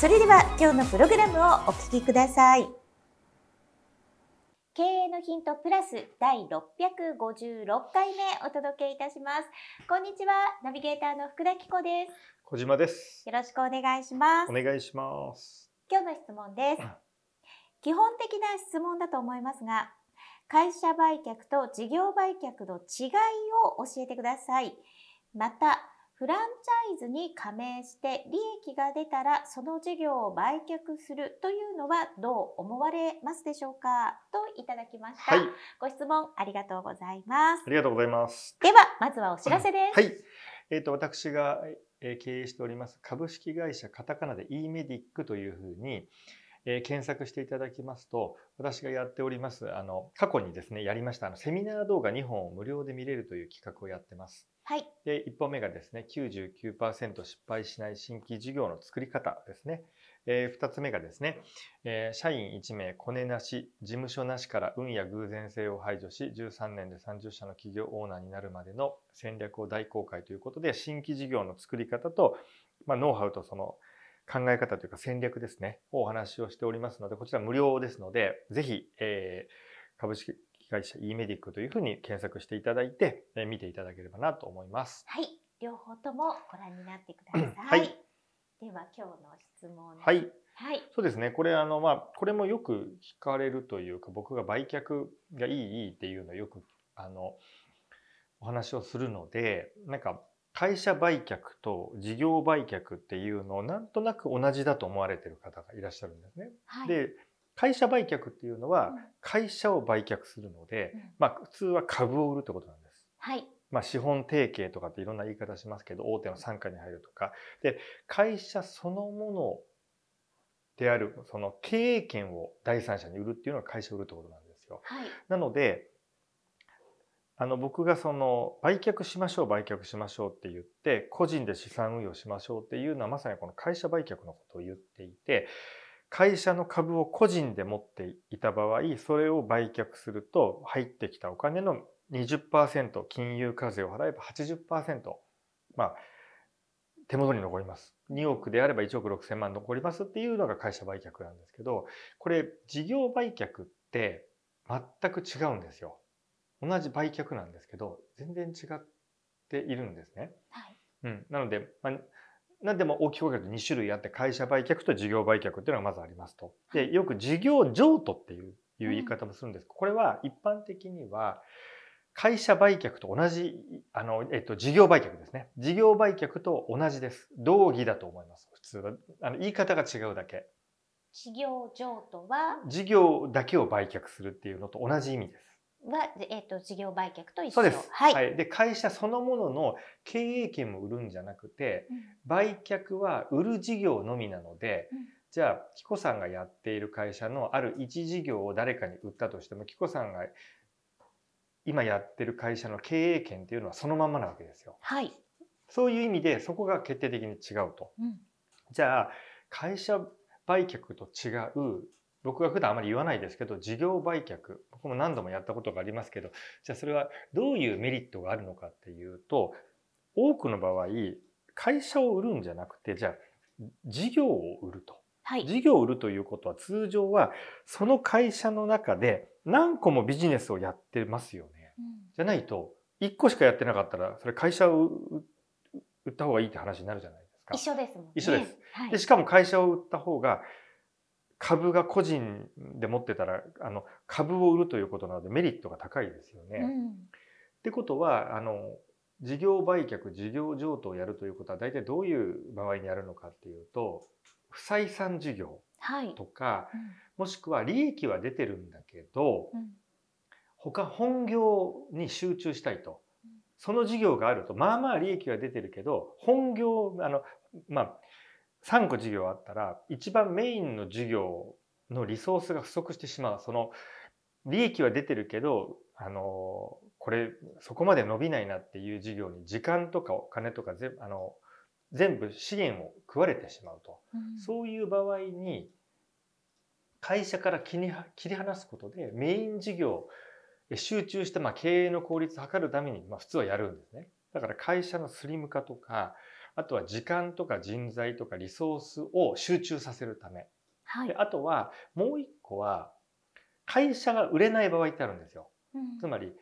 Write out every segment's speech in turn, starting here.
それでは今日のプログラムをお聞きください経営のヒントプラス第656回目お届けいたしますこんにちはナビゲーターの福田紀子です小島です。よろしくお願いしますお願いします。今日の質問です。基本的な質問だと思いますが、会社売却と事業売却の違いを教えてください。また、フランチャイズに加盟して利益が出たらその事業を売却するというのはどう思われますでしょうかといただきました。はい、ご質問ありがとうございますあ。りがとうございます。では、まずはお知らせです。はい、えっ、と私がえー経営しております株式会社カタカナで e メディックというふうに、えー検索していただきますと私がやっておりますあの過去にですねやりましたあのセミナー動画2本を無料で見れるという企画をやってます。はい。で1本目がですね99%失敗しない新規事業の作り方ですね。え2つ目がですね、えー社員1名コネなし事務所なしから運や偶然性を排除し13年で30社の企業オーナーになるまでの戦略を大公開ということで新規事業の作り方と、まあ、ノウハウとその考え方というか戦略ですねをお話をしておりますのでこちら無料ですのでぜひ、えー株式会社 e メディックというふうに検索していただいて、えー見ていただければなと思います。はい。両方ともご覧になってください。はいでは、今日の質問はい、はい。そうですね。これあのまあこれもよく聞かれるというか、僕が売却がいいいいっていうのをよくあのお話をするので、なんか会社売却と事業売却っていうのをなんとなく同じだと思われてる方がいらっしゃるんですね。はい。で、会社売却っていうのはうん会社を売却するので、うんまあ普通は株を売るってことなんです。はい。まあ、資本提携とかっていろんな言い方しますけど大手の傘下に入るとかで会社そのものであるその経営権を第三者に売るっていうのが会社を売るってことなんですよ。はい。なのであの僕がその売却しましょう売却しましょうって言って個人で資産運用しましょうっていうのはまさにこの会社売却のことを言っていて会社の株を個人で持っていた場合それを売却すると入ってきたお金の20%金融課税を払えば80%まあ手元に残ります。2億であれば1億6千万残りますっていうのが会社売却なんですけどこれ事業売却って全く違うんですよ。同じ売却なんですけど全然違っているんですね、はい。うん、なので、まあ、何でも大きく分けると2種類あって会社売却と事業売却っていうのがまずありますと。でよく事業譲渡っていういう言い方もするんです。これは一般的には会社売却と同じあの、えっと、事業売却ですね。事業売却と同じです。同義だと思います。普通は。あの言い方が違うだけ。事業譲渡は、事業だけを売却するっていうのと同じ意味ですは、えっ、と、事業売却と一緒。そうです。はい。で会社そのものの経営権も売るんじゃなくてうん売却は売る事業のみなので、うんじゃあ紀子さんがやっている会社のある一事業を誰かに売ったとしても紀子さんが今やってる会社の経営権っていうのはそのままなわけですよ。はい。そういう意味でそこが決定的に違うと。うんじゃあ会社売却と違う僕が普段あまり言わないですけど事業売却僕も何度もやったことがありますけどじゃあそれはどういうメリットがあるのかっていうと多くの場合会社を売るんじゃなくてじゃあ事業を売ると。はい。事業を売るということは通常はその会社の中で何個もビジネスをやってますよね。うんじゃないと1個しかやってなかったらそれ会社を売った方がいいって話になるじゃないですか。一緒ですもんね。一緒です。はい。でしかも会社を売った方が株が個人で持ってたらあの株を売るということなのでメリットが高いですよね。っうんてことはあの事業売却事業譲渡をやるということは大体どういう場合にやるのかっていうと不採算事業はい。とかうんもしくは利益は出てるんだけどうん他本業に集中したいとうん。その事業があるとまあまあ利益が出てるけど本業あのまあ3個事業あったら一番メインの事業のリソースが不足してしまう。その利益は出てるけどあのこれそこまで伸びないなっていう事業に時間とかお金とかぜあの全部資源を食われてしまうと、うん、そういう場合に会社から切り切り離すことでメイン事業集中してまあ経営の効率を図るためにまあ普通はやるんですね。だから会社のスリム化とかあとは時間とか人材とかリソースを集中させるため。はい、であとはもう一個は会社が売れない場合ってあるんですよ。うん、つまり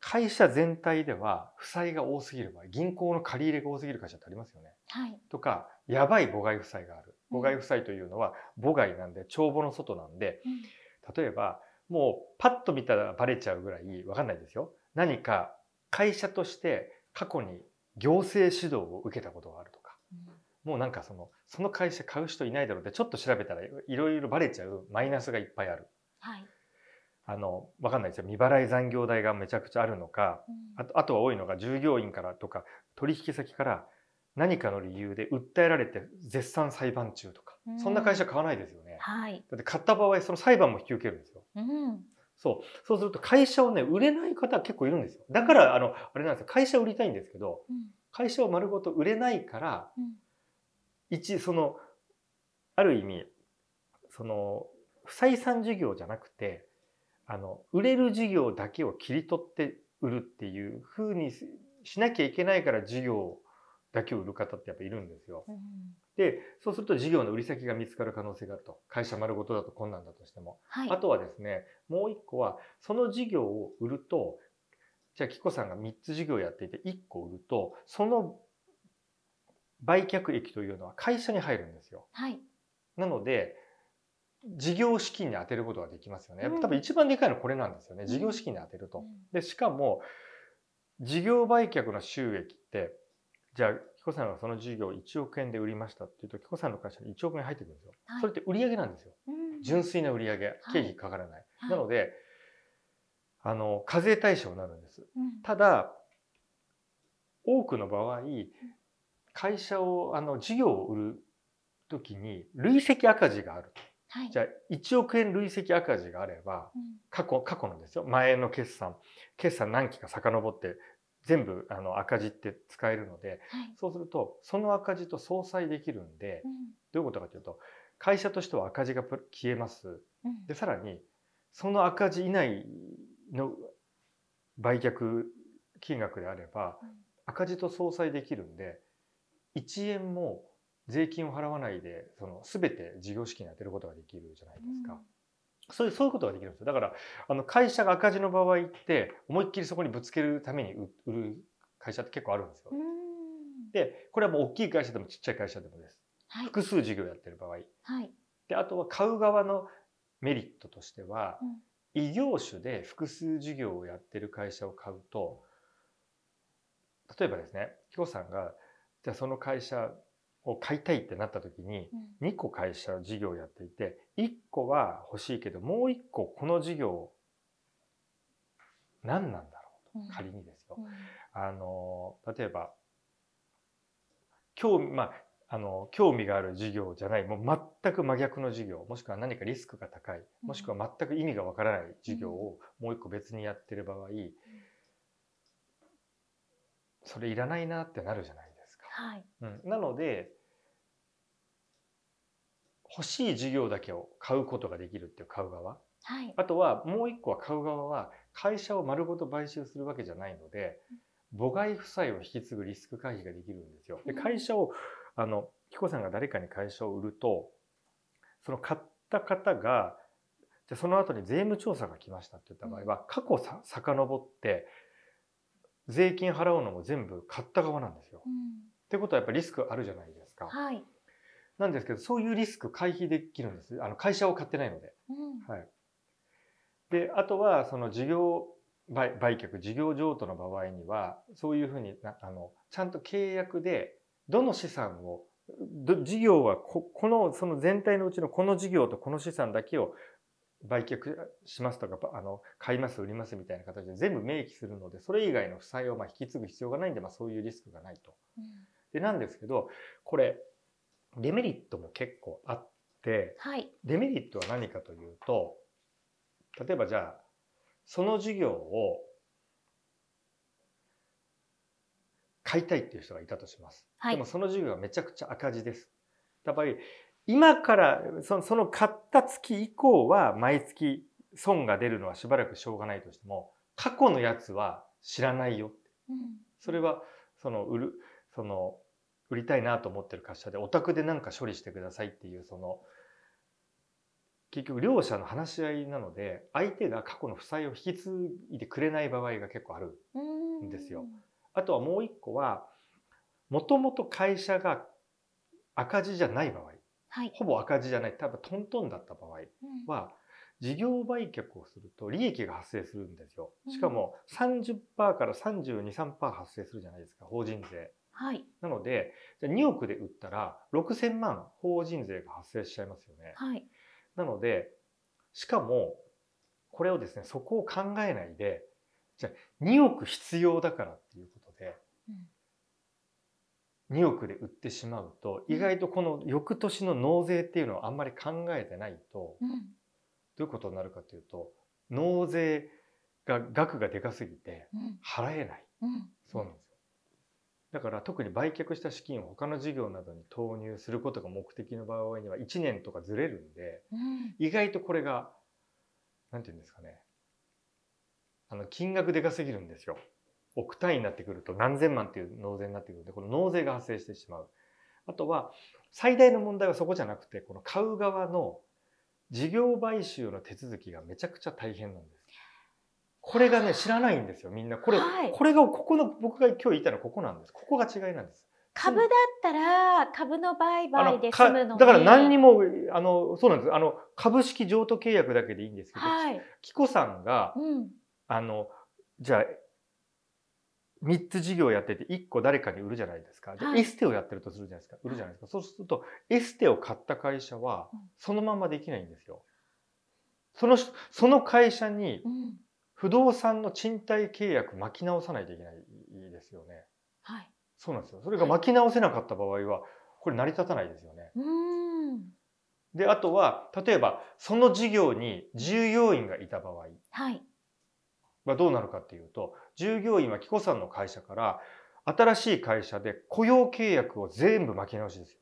会社全体では負債が多すぎる場合銀行の借り入れが多すぎる会社ってありますよね。はい、とかやばい母外負債がある。母外負債というのは母外なんで帳簿の外なんで、うん、例えばもうパッと見たらバレちゃうぐらいわかんないですよ。何か会社として過去に行政指導を受けたことがあるとか、うん、もうなんかそのその会社買う人いないだろうってちょっと調べたらいろいろバレちゃうマイナスがいっぱいある。はいあの、わかんないですよ。未払い残業代がめちゃくちゃあるのか、うん、あとあとは多いのが従業員からとか取引先から何かの理由で訴えられて絶賛裁判中とか、うん、そんな会社買わないですよね。はい、だって買った場合その裁判も引き受けるんですよ。うん、そう。そうすると会社をね、売れない方結構いるんですよ。だから、あの、あれなんですよ。会社売りたいんですけど、うん、会社を丸ごと売れないから、一、その、ある意味、その、不採算事業じゃなくて、あの、売れる事業だけを切り取って売るっていうふうにしなきゃいけないから事業だけを売る方ってやっぱいるんですよ。うん、で、そうすると事業の売り先が見つかる可能性があると。会社丸ごとだと困難だとしても。はい、あとはですね、もう一個は、その事業を売ると、じゃあ、キコさんが3つ事業やっていて1個売ると、その売却益というのは会社に入るんですよ。はい、なので、事業資金に充てることができますよね。うん、多分一番でかいのはこれなんですよね。事業資金に充てると。で、しかも、事業売却の収益って、じゃあ、キコさんがその事業を1億円で売りましたっていうと、キコさんの会社に1億円入ってくるんですよ。はい、それって売上なんですよ。うん、純粋な売上経費かからない。はい、なので、あの、課税対象になるんです。うん、ただ、多くの場合、会社を、あの、事業を売るときに累積赤字があると。はい、じゃあ1億円累積赤字があれば、過去、過去のですよ。前の決算、決算何期か遡って全部あの赤字って使えるので、はい、そうするとその赤字と相殺できるんで、うん、どういうことかというと会社としては赤字が消えます。うん、でさらにその赤字以内の売却金額であれば、うん、赤字と相殺できるんで1円も税金を払わないでその全て事業資金に充てることができるじゃないですか。そういうそういうことができるんですよ。だからあの会社が赤字の場合って思いっきりそこにぶつけるために売る会社って結構あるんですよ。でこれはもう大きい会社でもちっちゃい会社でもです。はい、複数事業やってる場合。はい、であとは買う側のメリットとしては、うん、異業種で複数事業をやってる会社を買うと例えばですねキコさんがじゃあその会社を買いたいってなった時に、2個会社事業をやっていて、1個は欲しいけど、もう1個この事業、何なんだろうと、仮にですよ。あの、例えば、興味、まあ、あの、興味がある事業じゃない、もう全く真逆の事業、もしくは何かリスクが高い、もしくは全く意味がわからない事業をもう一個別にやってる場合、それいらないなってなるじゃないですか。はい。うん、なので、欲しい事業だけを買うことができるっていう買う側。はい、あとはもう一個は買う側は会社を丸ごと買収するわけじゃないので、母外負債を引き継ぐリスク回避ができるんですよ。で会社を、あの、キコさんが誰かに会社を売ると、その買った方が、じゃその後に税務調査が来ましたって言った場合は、過去さ遡って、税金払うのも全部買った側なんですよ。うん、ってことはやっぱりリスクあるじゃないですか。はい。なんですけど、そういうリスク回避できるんです。あの会社を買ってないので。うん、はい。で、あとは、その事業売売却、事業譲渡の場合には、そういうふうにあの、ちゃんと契約で、どの資産を、事業はここの、その全体のうちのこの事業とこの資産だけを売却しますとか、あの、買います、売りますみたいな形で全部明記するので、それ以外の負債をまあ引き継ぐ必要がないんで、まあそういうリスクがないと。うん、で、なんですけど、これ、デメリットも結構あってはい。デメリットは何かというと例えばじゃあその授業を買いたいっていう人がいたとします。はいでも。その授業がめちゃくちゃ赤字です。やっぱり今からそのその買った月以降は毎月損が出るのはしばらくしょうがないとしても過去のやつは知らないよ。うんそれはその売るその売りたいなと思ってる会社でお宅で何か処理してくださいっていうその結局両者の話し合いなので相手が過去の負債を引き継いでくれない場合が結構ある。うんですよ。あとはもう一個はもともと会社が赤字じゃない場合はい。ほぼ赤字じゃない多分トントンだった場合うんは事業売却をすると利益が発生するんですよ。うんしかも30%から32、3%発生するじゃないですか法人税。はい。なのでじゃあ2億で売ったら6000万法人税が発生しちゃいますよね。はい。なのでしかもこれをですねそこを考えないでじゃあ2億必要だからっていうことで2億で売ってしまうとうん意外とこの翌年の納税っていうのをあんまり考えてないとうん。どういうことになるかというと納税が額がでかすぎてうん。払えないうん。そうなんですよだから特に売却した資金を他の事業などに投入することが目的の場合には1年とかずれるんでうん。意外とこれがなんていうんですかね。あの金額でかすぎるんですよ。億単位になってくると何千万っていう納税になってくるのでこの納税が発生してしまう。あとは最大の問題はそこじゃなくてこの買う側の事業買収の手続きがめちゃくちゃ大変なんですこれがね知らないんですよみんなこれ、はいこれがここの僕が今日言いたいのはここなんですここが違いなんです株だったら株の売買でか済むのにだから何にもあのそうなんですあの株式譲渡契約だけでいいんですけど、はい。キコさんがうん。あのじゃあ3つ事業やってて1個誰かに売るじゃないですか。ではいエステをやってるとするじゃないですか。売るじゃないですか。そうするとエステを買った会社はうんそのままできないんですよ。そのその会社にうん。不動産の賃貸契約巻き直さないといけないですよね。はい。そうなんですよ。それが巻き直せなかった場合はこれ成り立たないですよね。うん。で、あとは例えばその事業に従業員がいた場合、はい。はどうなるかっていうと従業員はキコさんの会社から新しい会社で雇用契約を全部巻き直しですよ。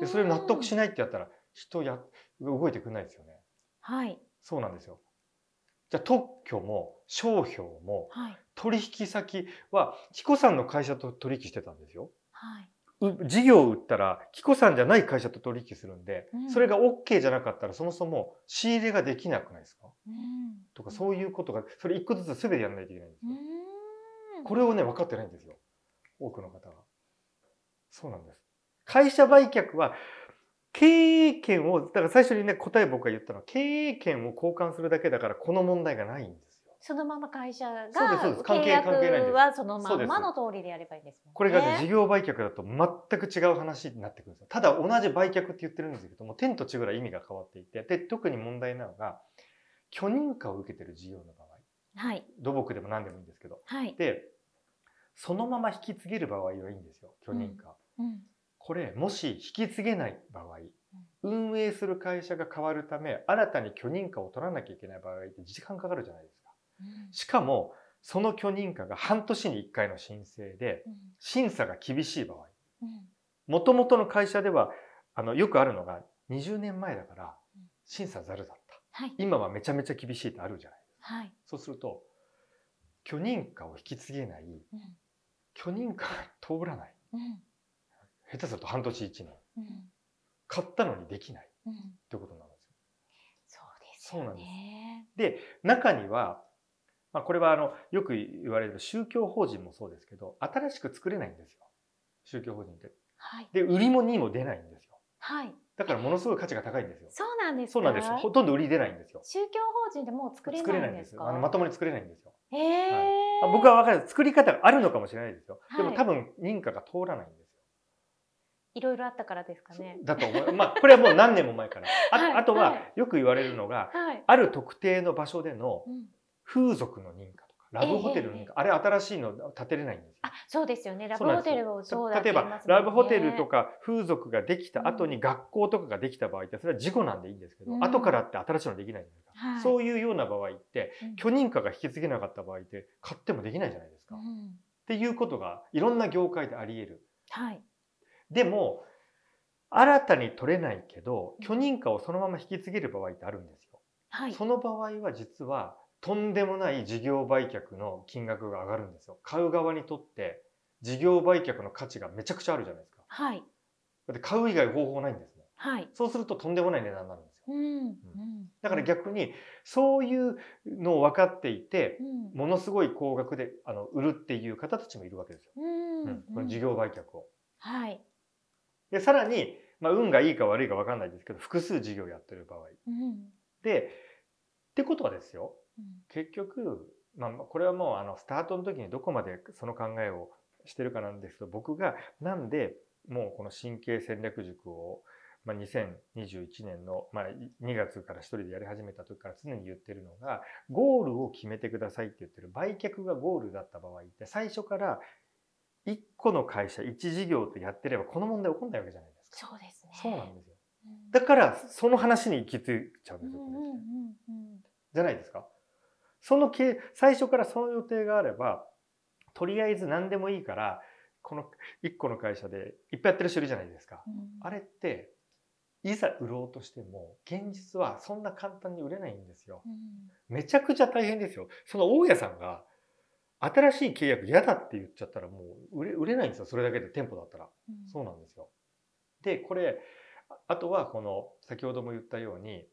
でそれを納得しない。ないってやったら人や動いてくれないですよね。はい。そうなんですよ。じゃあ特許も商標もはい。取引先はキコさんの会社と取引してたんですよ。はい。う事業を売ったらキコさんじゃない会社と取引するんで、うんそれが OK じゃなかったらそもそも仕入れができなくないですか？うん。とかそういうことがそれ一個ずつ全てやらないといけないんですよ。うん。これをね、分かってないんですよ。多くの方が。そうなんです。会社売却は、経営権を、だから最初にね、答え僕が言ったのは、経営権を交換するだけだから、この問題がないんですよ。そのまま会社がそうですそうです関係契約関係ないんですはそのままの通りでやればいいんですね。これがね、事業売却だと全く違う話になってくるんですよ。ただ、同じ売却って言ってるんですけども、天と地ぐらい意味が変わっていて、で、特に問題なのが、許認可を受けてる事業の場合、はい。土木でも何でもいいんですけど、はい。で、そのまま引き継げる場合はいいんですよ、許認可。うん。これもし引き継げない場合、運営する会社が変わるため新たに許認可を取らなきゃいけない場合って時間かかるじゃないですか。しかもその許認可が半年に1回の申請でうん。審査が厳しい場合。うん。もともとの会社ではあのよくあるのが20年前だからうん。審査ざるだった。はい。今はめちゃめちゃ厳しいってあるじゃないはい。そうすると許認可を引き継げない。うん。許認可が通らない。うん下手すると半年1年うん買ったのにできないうんってことなんですよ。そうですそうなんよね。で中には、まあ、これはあのよく言われる宗教法人もそうですけど新しく作れないんですよ宗教法人って。はい。で売り物にも出ないんですよはい。だからものすごい価値が高いんですよ。そうなんですか？そうなんですほとんど売り出ないんですよ。宗教法人でもう作れなでか？ないいんですすあのまともに作れないんですよ。ええあ僕は分かる作り方があるのかもしれないですよ。でもはい多分認可が通らないんですよ。いろいろあったからですかね。だと思う。まあこれはもう何年も前から。あ,、はいあとははよく言われるのがはい。ある特定の場所でのうん。風俗の認可とかラブホテルの、ええええ。あれ新しいの建てれないんですよ。あ、そうですよね。ラブホテルをそうだって例えばラブホテルとか風俗ができた後に学校とかができた場合ってそれは事故なんでいいんですけど、うん。後からって新しいのできないじゃないですか、はい。そういうような場合ってうん。許認可が引き継げなかった場合って買ってもできないじゃないですか、っうん。ていうことがいろんな業界であり得る。はい。でも新たに取れないけど許認可をそのまま引き継げる場合ってあるんですよ、はい。その場合は実はとんでもない事業売却の金額が上がるんですよ買う側にとって事業売却の価値がめちゃくちゃあるじゃないですかはい。だって買う以外方法ないんですもんはい。そうするととんでもない値段になるんですよ。うん。うんだから逆にそういうのを分かっていてうんものすごい高額であの売るっていう方たちもいるわけですよ。うんうんこの事業売却を。はい。でさらに、まあ、運がいいか悪いか分かんないですけど複数事業やってる場合。うん。でってことはですよ。うん。結局、まあ、これはもうあのスタートの時にどこまでその考えをしてるかなんですけど僕がなんでもうこの神経戦略塾を、まあ、2021年の、まあ、2月から一人でやり始めた時から常に言ってるのがゴールを決めてくださいって言ってる売却がゴールだった場合って最初から1個の会社1事業とやってればこの問題起こんないわけじゃないですか。そうですね。そうなんですよ。うんだからその話に行き着いちゃうんですよ。うんうんじゃないですか。そのけ最初からその予定があればとりあえず何でもいいからこの1個の会社でいっぱいやってる人いるじゃないですか。うんあれっていざ売ろうとしても現実はそんな簡単に売れないんですよ。うんめちゃくちゃ大変ですよ。その大家さんが新しい契約嫌だって言っちゃったらもう売れ売れないんですよ。それだけで店舗だったら。うんそうなんですよ。で、これ、ああとはこの先ほども言ったように、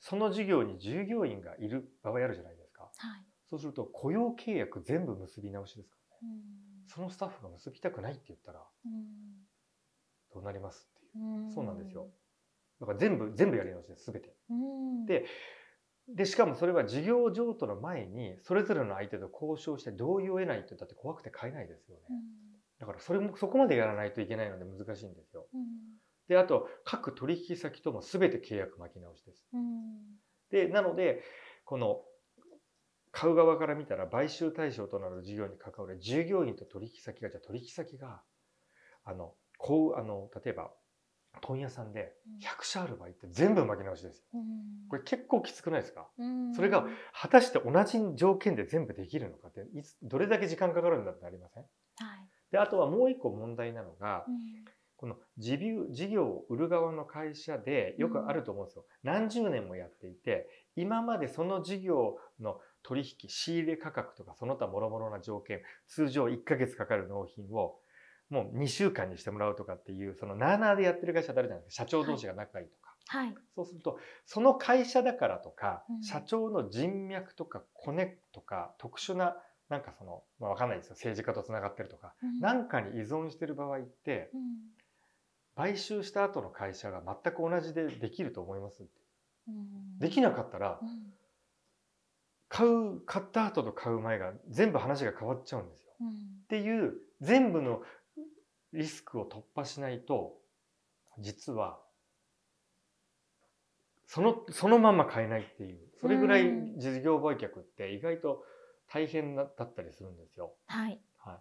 その事業に従業員がいる場合あるじゃないですか。はい。そうすると雇用契約全部結び直しですからね。うんそのスタッフが結びたくないって言ったらうんどうなりますっていう。うんそうなんですよ。だから全部、全部やり直しです、すべて。うんでで、しかもそれは事業譲渡の前に、それぞれの相手と交渉して同意を得ないって言って怖くて買えないですよね。だからそれも、そこまでやらないといけないので難しいんですよ。うんで、あと、各取引先とも全て契約巻き直しです。うんで、なので、この、買う側から見たら買収対象となる事業に関わる従業員と取引先が、じゃあ取引先が、あの、こう、あの、例えば、問屋さんで100社ある場合って全部巻き直しですよ。うん。これ結構きつくないですか？うん。それが果たして同じ条件で全部できるのかって、いつ、どれだけ時間かかるんだってなりません？はい。で、あとはもう一個問題なのが、うん。この事業事業を売る側の会社でよくあると思うんですよ。何十年もやっていて、今までその事業の取引、仕入れ価格とかその他諸々な条件、通常1ヶ月かかる納品をもう2週間にしてもらうとかっていう、そのなーなーでやってる会社ってあるじゃないですか。社長同士が仲いいとか。はい。そうすると、その会社だからとか、うん社長の人脈とかコネとか、特殊な、なんかその、まあ、わかんないですよ。政治家とつながってるとか、うんなんかに依存してる場合って、うん買収した後の会社が全く同じでできると思いますうんできなかったらうん買う買った後と買う前が全部話が変わっちゃうんですよ。うんっていう全部のリスクを突破しないと実はそのそのまま買えないっていうそれぐらいうん事業売却って意外と大変だったりするんですよ。はい。はい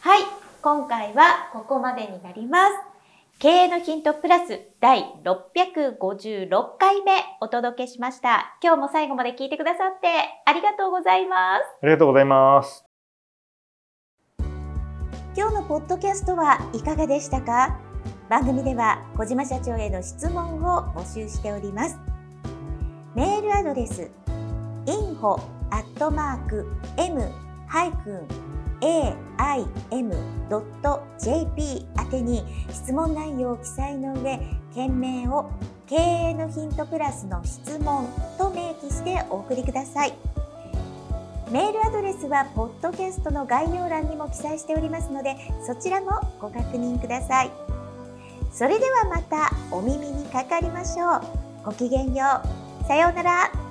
はい。今回はここまでになります。経営のヒントプラス第656回目お届けしました。今日も最後まで聞いてくださってありがとうございます。ありがとうございます。今日のポッドキャストはいかがでしたか？番組では小島社長への質問を募集しております。メールアドレス info m-aim.jp 宛てに質問内容を記載の上件名を経営のヒントプラスの質問と明記してお送りください。メールアドレスはポッドキャストの概要欄にも記載しておりますのでそちらもご確認ください。それではまたお耳にかかりましょう。ごきげんよう。さようなら。